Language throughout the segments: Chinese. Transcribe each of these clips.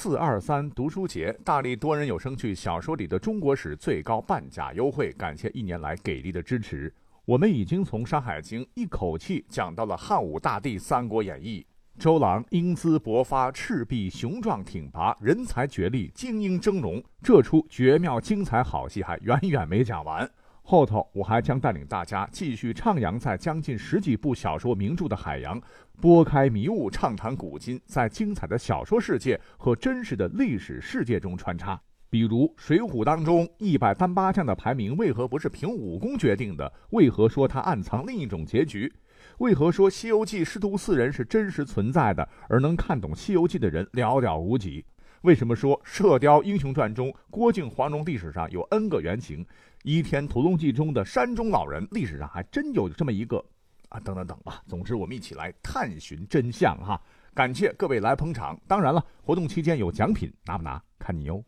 四二三读书节，大力多人有声剧小说里的中国史最高半价优惠，感谢一年来给力的支持。我们已经从《山海经》一口气讲到了汉武大帝《三国演义》，周郎英姿勃发，赤壁雄壮挺拔，人才绝丽，精英峥嵘。这出绝妙精彩好戏还远远没讲完。后头我还将带领大家继续徜徉在将近十几部小说名著的海洋，拨开迷雾，畅谈古今，在精彩的小说世界和真实的历史世界中穿插。比如《水浒》当中一百单八将的排名为何不是凭武功决定的？为何说它暗藏另一种结局？为何说《西游记》师徒四人是真实存在的，而能看懂《西游记》的人寥寥无几？为什么说《射雕英雄传》中郭靖、黄蓉历史上有 N 个原型？《倚天屠龙记》中的山中老人，历史上还真有这么一个啊！等等等吧。总之，我们一起来探寻真相哈！感谢各位来捧场。当然了，活动期间有奖品，拿不拿看你哟。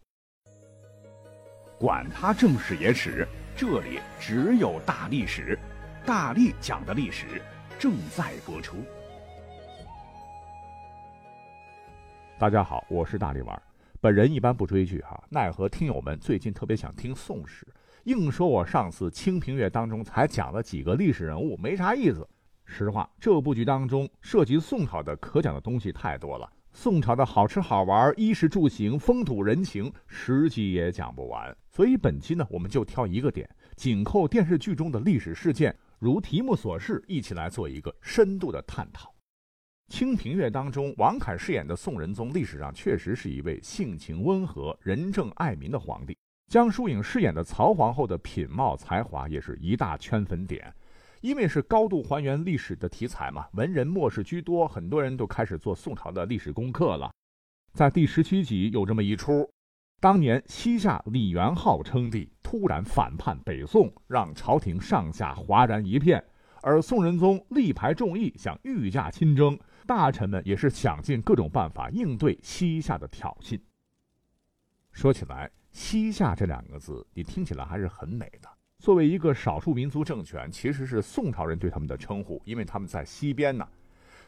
管他正史野史，这里只有大历史，大力讲的历史正在播出。大家好，我是大力丸。本人一般不追剧哈，奈何听友们最近特别想听宋史。硬说我上次《清平乐》当中才讲了几个历史人物，没啥意思。实话，这部剧当中涉及宋朝的可讲的东西太多了，宋朝的好吃好玩、衣食住行、风土人情，十集也讲不完。所以本期呢，我们就挑一个点，紧扣电视剧中的历史事件，如题目所示，一起来做一个深度的探讨。《清平乐》当中，王凯饰演的宋仁宗，历史上确实是一位性情温和、仁政爱民的皇帝。江疏影饰演的曹皇后的品貌才华也是一大圈粉点，因为是高度还原历史的题材嘛，文人墨士居多，很多人都开始做宋朝的历史功课了。在第十七集有这么一出：当年西夏李元昊称帝，突然反叛北宋，让朝廷上下哗然一片，而宋仁宗力排众议，想御驾亲征，大臣们也是想尽各种办法应对西夏的挑衅。说起来。西夏这两个字，你听起来还是很美的。作为一个少数民族政权，其实是宋朝人对他们的称呼，因为他们在西边呢。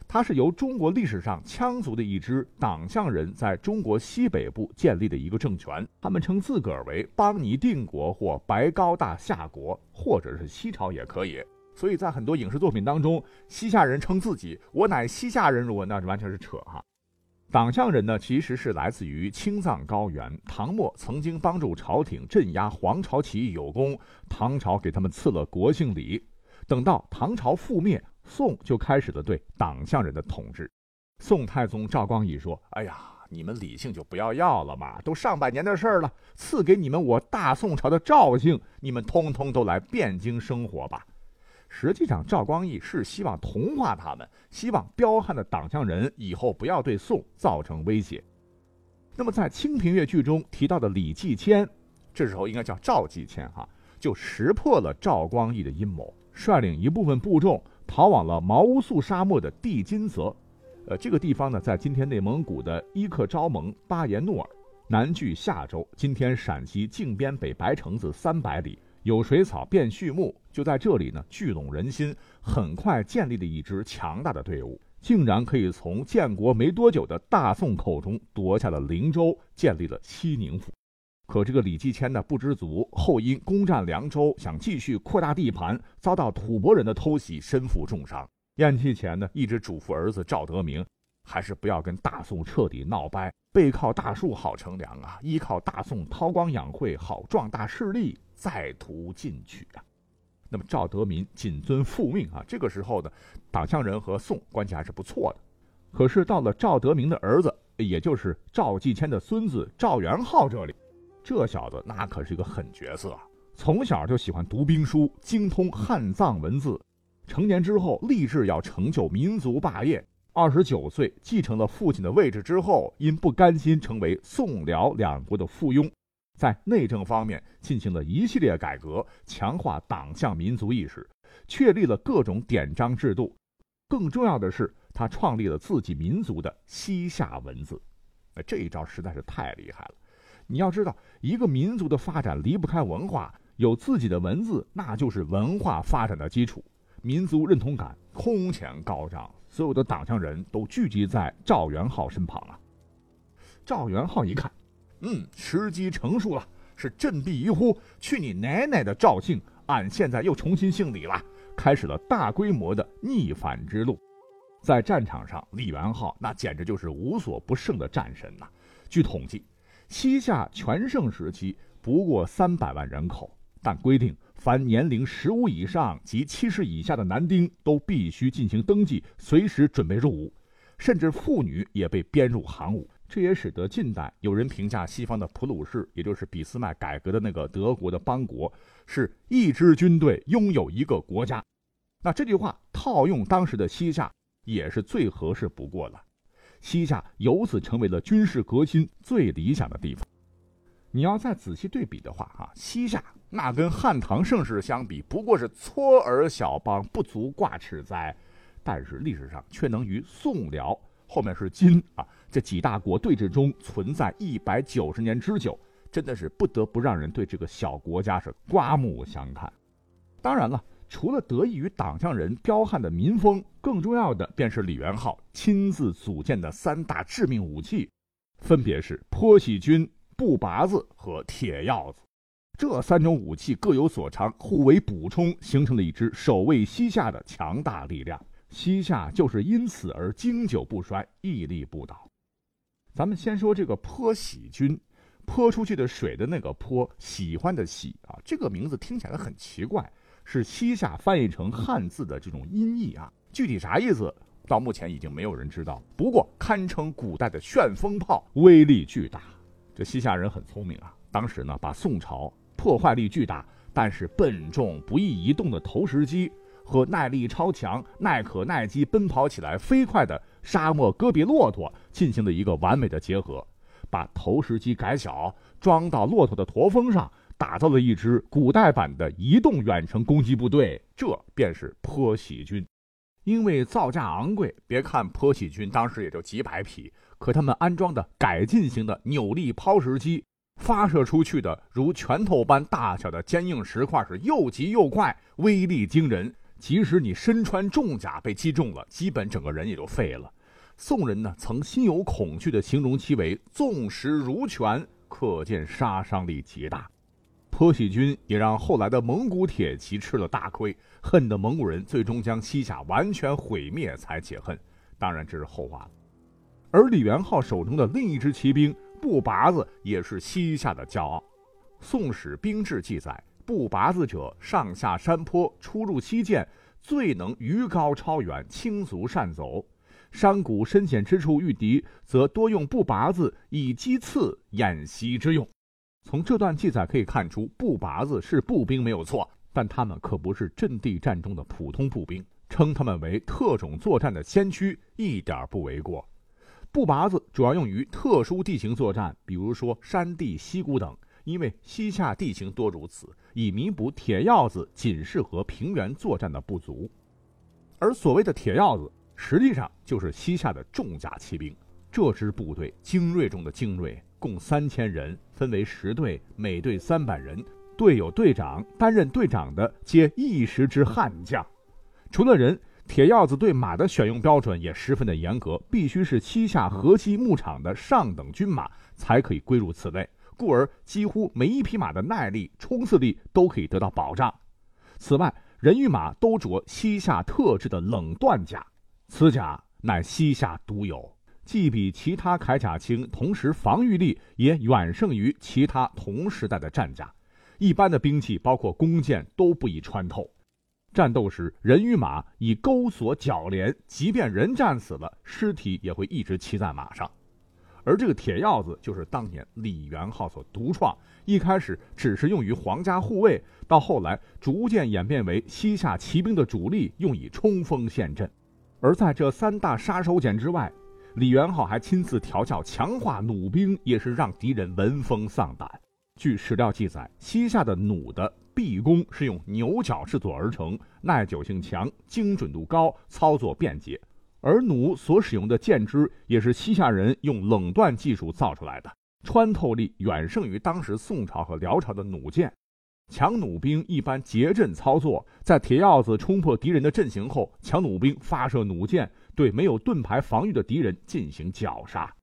它是由中国历史上羌族的一支党项人在中国西北部建立的一个政权，他们称自个儿为邦尼定国或白高大夏国，或者是西朝也可以。所以在很多影视作品当中，西夏人称自己“我乃西夏人”，如果那是完全是扯哈。党项人呢，其实是来自于青藏高原。唐末曾经帮助朝廷镇压黄巢起义有功，唐朝给他们赐了国姓李。等到唐朝覆灭，宋就开始了对党项人的统治。宋太宗赵光义说：“哎呀，你们李姓就不要要了嘛，都上百年的事儿了，赐给你们我大宋朝的赵姓，你们通通都来汴京生活吧。”实际上，赵光义是希望同化他们，希望彪悍的党项人以后不要对宋造成威胁。那么，在《清平乐》剧中提到的李继迁，这时候应该叫赵继迁哈，就识破了赵光义的阴谋，率领一部分部众逃往了毛乌素沙漠的地金泽。呃，这个地方呢，在今天内蒙古的伊克昭盟巴彦淖尔，南距夏州，今天陕西靖边北白城子三百里。有水草变畜牧，就在这里呢，聚拢人心，很快建立了一支强大的队伍，竟然可以从建国没多久的大宋口中夺下了灵州，建立了西宁府。可这个李继迁呢，不知足，后因攻占凉州，想继续扩大地盘，遭到吐蕃人的偷袭，身负重伤。咽气前呢，一直嘱咐儿子赵德明，还是不要跟大宋彻底闹掰，背靠大树好乘凉啊，依靠大宋韬光养晦，好壮大势力。再图进取啊！那么赵德民谨遵父命啊。这个时候的党项人和宋关系还是不错的。可是到了赵德明的儿子，也就是赵继迁的孙子赵元昊这里，这小子那可是一个狠角色啊！从小就喜欢读兵书，精通汉藏文字。成年之后立志要成就民族霸业。二十九岁继承了父亲的位置之后，因不甘心成为宋辽两国的附庸。在内政方面进行了一系列改革，强化党项民族意识，确立了各种典章制度。更重要的是，他创立了自己民族的西夏文字。哎，这一招实在是太厉害了！你要知道，一个民族的发展离不开文化，有自己的文字，那就是文化发展的基础。民族认同感空前高涨，所有的党项人都聚集在赵元昊身旁啊。赵元昊一看，嗯，时机成熟了，是振臂一呼：“去你奶奶的赵姓！俺现在又重新姓李了。”开始了大规模的逆反之路。在战场上，李元昊那简直就是无所不胜的战神呐。据统计，西夏全盛时期不过三百万人口，但规定凡年龄十五以上及七十以下的男丁都必须进行登记，随时准备入伍，甚至妇女也被编入行伍。这也使得近代有人评价西方的普鲁士，也就是俾斯麦改革的那个德国的邦国，是一支军队拥有一个国家。那这句话套用当时的西夏，也是最合适不过了。西夏由此成为了军事革新最理想的地方。你要再仔细对比的话，啊，西夏那跟汉唐盛世相比，不过是撮儿小邦，不足挂齿哉。但是历史上却能与宋辽。后面是金啊，这几大国对峙中存在一百九十年之久，真的是不得不让人对这个小国家是刮目相看。当然了，除了得益于党项人彪悍的民风，更重要的便是李元昊亲自组建的三大致命武器，分别是坡喜军、步拔子和铁鹞子。这三种武器各有所长，互为补充，形成了一支守卫西夏的强大力量。西夏就是因此而经久不衰，屹立不倒。咱们先说这个泼喜军，泼出去的水的那个泼，喜欢的喜啊，这个名字听起来很奇怪，是西夏翻译成汉字的这种音译啊。具体啥意思，到目前已经没有人知道。不过堪称古代的旋风炮，威力巨大。这西夏人很聪明啊，当时呢把宋朝破坏力巨大，但是笨重不易移动的投石机。和耐力超强、耐渴耐饥、奔跑起来飞快的沙漠戈壁骆驼进行了一个完美的结合，把投石机改小，装到骆驼的驼峰上，打造了一支古代版的移动远程攻击部队。这便是坡喜军。因为造价昂贵，别看坡喜军当时也就几百匹，可他们安装的改进型的扭力抛石机，发射出去的如拳头般大小的坚硬石块是又急又快，威力惊人。即使你身穿重甲被击中了，基本整个人也就废了。宋人呢曾心有恐惧的形容其为纵石如拳，可见杀伤力极大。坡喜军也让后来的蒙古铁骑吃了大亏，恨得蒙古人最终将西夏完全毁灭才解恨。当然这是后话了。而李元昊手中的另一支骑兵步拔子也是西夏的骄傲。《宋史兵志》记载。步拔子者，上下山坡，出入溪涧，最能鱼高超远，轻足善走。山谷深险之处遇敌，则多用步拔子以击刺掩袭之用。从这段记载可以看出，步拔子是步兵没有错，但他们可不是阵地战中的普通步兵，称他们为特种作战的先驱，一点不为过。步拔子主要用于特殊地形作战，比如说山地、溪谷等。因为西夏地形多如此，以弥补铁鹞子仅适合平原作战的不足。而所谓的铁鹞子，实际上就是西夏的重甲骑兵。这支部队精锐中的精锐，共三千人，分为十队，每队三百人，队有队长，担任队长的皆一时之悍将。除了人，铁鹞子对马的选用标准也十分的严格，必须是西夏河西牧场的上等军马才可以归入此类。故而，几乎每一匹马的耐力、冲刺力都可以得到保障。此外，人与马都着西夏特制的冷锻甲，此甲乃西夏独有，既比其他铠甲轻，同时防御力也远胜于其他同时代的战甲。一般的兵器，包括弓箭，都不易穿透。战斗时，人与马以钩索铰连，即便人战死了，尸体也会一直骑在马上。而这个铁鹞子就是当年李元昊所独创，一开始只是用于皇家护卫，到后来逐渐演变为西夏骑兵的主力，用以冲锋陷阵。而在这三大杀手锏之外，李元昊还亲自调教强化弩兵，也是让敌人闻风丧胆。据史料记载，西夏的弩的臂弓是用牛角制作而成，耐久性强，精准度高，操作便捷。而弩所使用的箭支也是西夏人用冷锻技术造出来的，穿透力远胜于当时宋朝和辽朝的弩箭。强弩兵一般结阵操作，在铁鹞子冲破敌人的阵型后，强弩兵发射弩箭，对没有盾牌防御的敌人进行绞杀。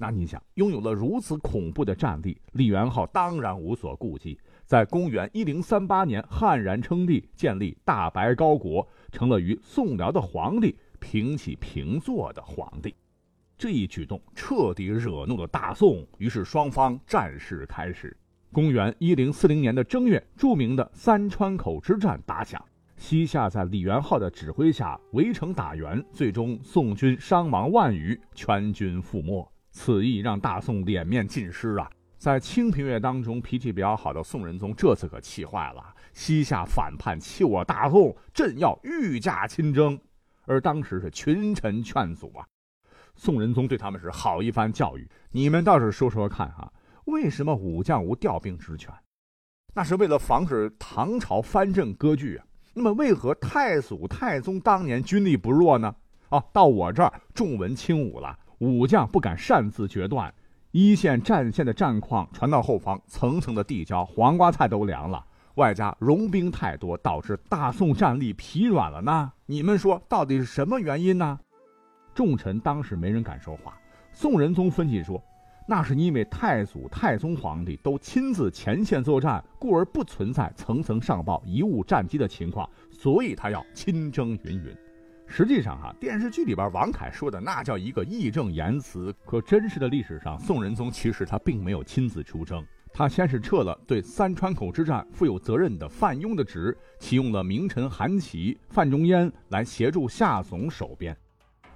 那你想，拥有了如此恐怖的战力，李元昊当然无所顾忌，在公元一零三八年悍然称帝，建立大白高国，成了与宋辽的皇帝平起平坐的皇帝。这一举动彻底惹怒了大宋，于是双方战事开始。公元一零四零年的正月，著名的三川口之战打响，西夏在李元昊的指挥下围城打援，最终宋军伤亡万余，全军覆没。此役让大宋脸面尽失啊！在清平乐当中，脾气比较好的宋仁宗这次可气坏了，西夏反叛弃我大宋，朕要御驾亲征。而当时是群臣劝阻啊，宋仁宗对他们是好一番教育：你们倒是说说看啊，为什么武将无调兵之权？那是为了防止唐朝藩镇割据啊。那么为何太祖、太宗当年军力不弱呢？啊，到我这儿重文轻武了。武将不敢擅自决断，一线战线的战况传到后方，层层的递交，黄瓜菜都凉了。外加戎兵太多，导致大宋战力疲软了呢。你们说到底是什么原因呢？众臣当时没人敢说话。宋仁宗分析说，那是因为太祖、太宗皇帝都亲自前线作战，故而不存在层层上报、贻误战机的情况，所以他要亲征云云。实际上，哈电视剧里边王凯说的那叫一个义正言辞。可真实的历史上，宋仁宗其实他并没有亲自出征，他先是撤了对三川口之战负有责任的范雍的职，启用了名臣韩琦、范仲淹来协助夏总守边。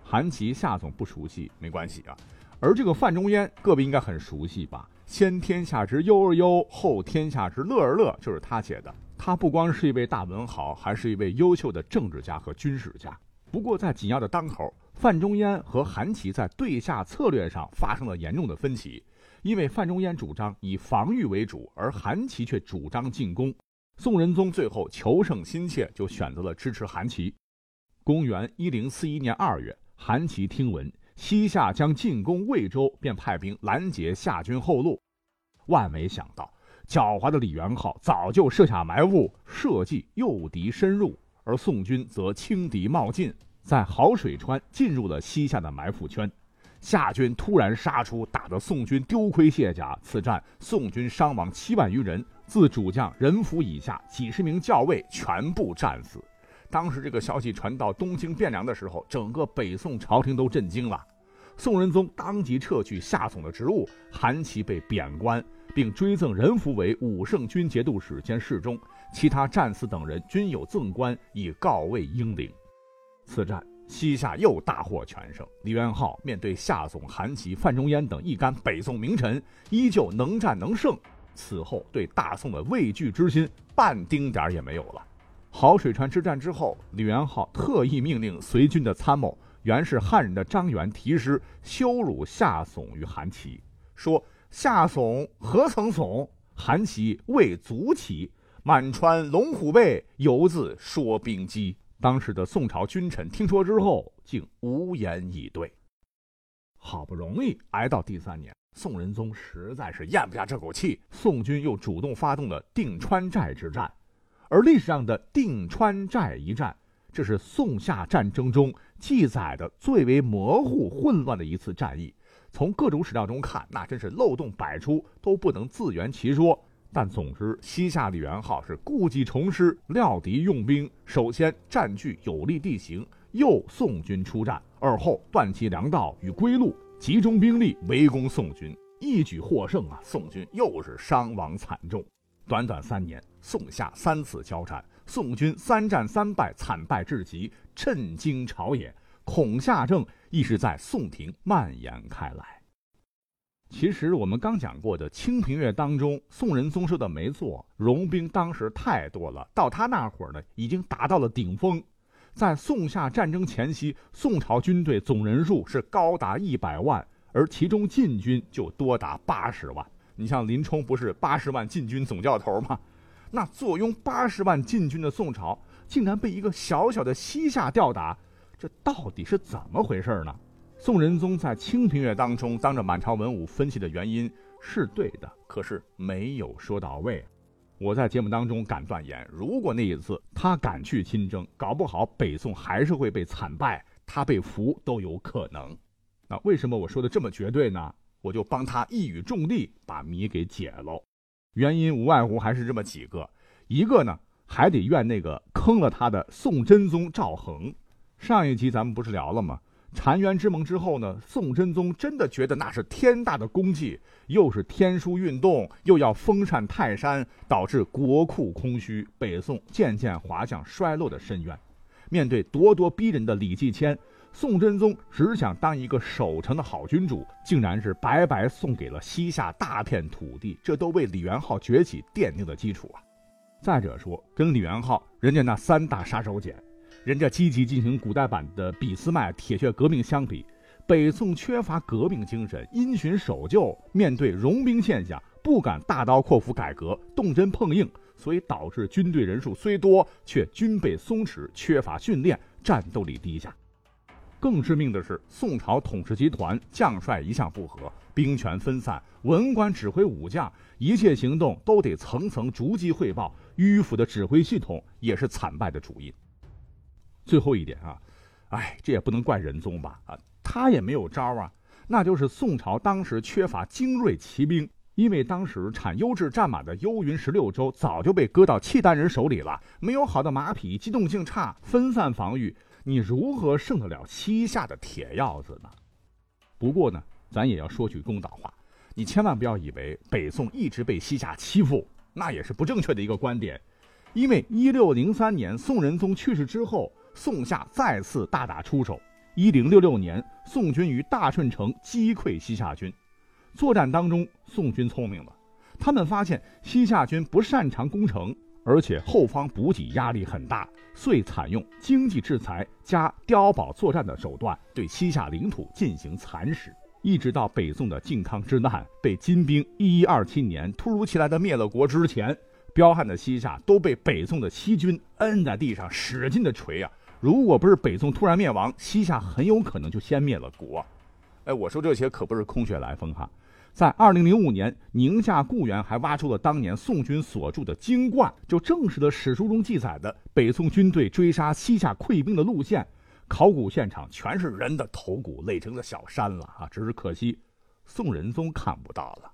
韩琦、夏总不熟悉没关系啊，而这个范仲淹，各位应该很熟悉吧？“先天下之忧而忧，后天下之乐而乐”，就是他写的。他不光是一位大文豪，还是一位优秀的政治家和军事家。不过，在紧要的当口，范仲淹和韩琦在对夏策略上发生了严重的分歧。因为范仲淹主张以防御为主，而韩琦却主张进攻。宋仁宗最后求胜心切，就选择了支持韩琦。公元一零四一年二月，韩琦听闻西夏将进攻魏州，便派兵拦截夏军后路。万没想到，狡猾的李元昊早就设下埋伏，设计诱敌深入。而宋军则轻敌冒进，在好水川进入了西夏的埋伏圈。夏军突然杀出，打得宋军丢盔卸甲。此战宋军伤亡七万余人，自主将任福以下几十名校尉全部战死。当时这个消息传到东京汴梁的时候，整个北宋朝廷都震惊了。宋仁宗当即撤去夏总的职务，韩琦被贬官，并追赠任福为武圣军节度使兼侍中。其他战死等人均有赠官以告慰英灵。此战西夏又大获全胜。李元昊面对夏总、韩琦、范仲淹等一干北宋名臣，依旧能战能胜。此后对大宋的畏惧之心半丁点儿也没有了。好水川之战之后，李元昊特意命令随军的参谋，原是汉人的张元题诗羞辱夏总与韩琦，说：“夏总何曾怂？韩琦未足起。”满川龙虎背，犹自说兵机。当时的宋朝君臣听说之后，竟无言以对。好不容易挨到第三年，宋仁宗实在是咽不下这口气，宋军又主动发动了定川寨之战。而历史上的定川寨一战，这是宋夏战争中记载的最为模糊混乱的一次战役。从各种史料中看，那真是漏洞百出，都不能自圆其说。但总之，西夏李元昊是故技重施，料敌用兵。首先占据有利地形，诱宋军出战；而后断其粮道与归路，集中兵力围攻宋军，一举获胜啊！宋军又是伤亡惨重。短短三年，宋夏三次交战，宋军三战三败，惨败至极，震惊朝野。恐夏症亦是在宋廷蔓延开来。其实我们刚讲过的《清平乐》当中，宋仁宗说的没错，戎兵当时太多了，到他那会儿呢，已经达到了顶峰。在宋夏战争前夕，宋朝军队总人数是高达一百万，而其中禁军就多达八十万。你像林冲不是八十万禁军总教头吗？那坐拥八十万禁军的宋朝，竟然被一个小小的西夏吊打，这到底是怎么回事呢？宋仁宗在《清平乐》当中当着满朝文武分析的原因是对的，可是没有说到位。我在节目当中敢断言，如果那一次他敢去亲征，搞不好北宋还是会被惨败，他被俘都有可能。那为什么我说的这么绝对呢？我就帮他一语中的把谜给解喽。原因无外乎还是这么几个，一个呢还得怨那个坑了他的宋真宗赵恒。上一集咱们不是聊了吗？澶渊之盟之后呢，宋真宗真的觉得那是天大的功绩，又是天书运动，又要封禅泰山，导致国库空虚，北宋渐渐滑向衰落的深渊。面对咄咄逼人的李继迁，宋真宗只想当一个守城的好君主，竟然是白白送给了西夏大片土地，这都为李元昊崛起奠定了基础啊！再者说，跟李元昊人家那三大杀手锏，人家积极进行古代版的俾斯麦铁血革命相比，北宋缺乏革命精神，因循守旧，面对融兵现象，不敢大刀阔斧改革，动真碰硬，所以导致军队人数虽多，却军备松弛，缺乏训练，战斗力低下。更致命的是，宋朝统治集团将帅一向不和，兵权分散，文官指挥武将，一切行动都得层层逐级汇报，迂腐的指挥系统也是惨败的主因。最后一点啊，哎，这也不能怪仁宗吧？啊，他也没有招啊，那就是宋朝当时缺乏精锐骑兵，因为当时产优质战马的幽云十六州早就被割到契丹人手里了，没有好的马匹，机动性差，分散防御。你如何胜得了西夏的铁鹞子呢？不过呢，咱也要说句公道话，你千万不要以为北宋一直被西夏欺负，那也是不正确的一个观点。因为一六零三年宋仁宗去世之后，宋夏再次大打出手。一零六六年，宋军于大顺城击溃西夏军，作战当中，宋军聪明了，他们发现西夏军不擅长攻城。而且后方补给压力很大，遂采用经济制裁加碉堡作战的手段，对西夏领土进行蚕食，一直到北宋的靖康之难被金兵一一二七年突如其来的灭了国之前，彪悍的西夏都被北宋的西军摁在地上使劲的锤啊！如果不是北宋突然灭亡，西夏很有可能就先灭了国。哎，我说这些可不是空穴来风哈。在二零零五年，宁夏固原还挖出了当年宋军所筑的金冠，就证实了史书中记载的北宋军队追杀西夏溃兵的路线。考古现场全是人的头骨，垒成了小山了啊！只是可惜，宋仁宗看不到了。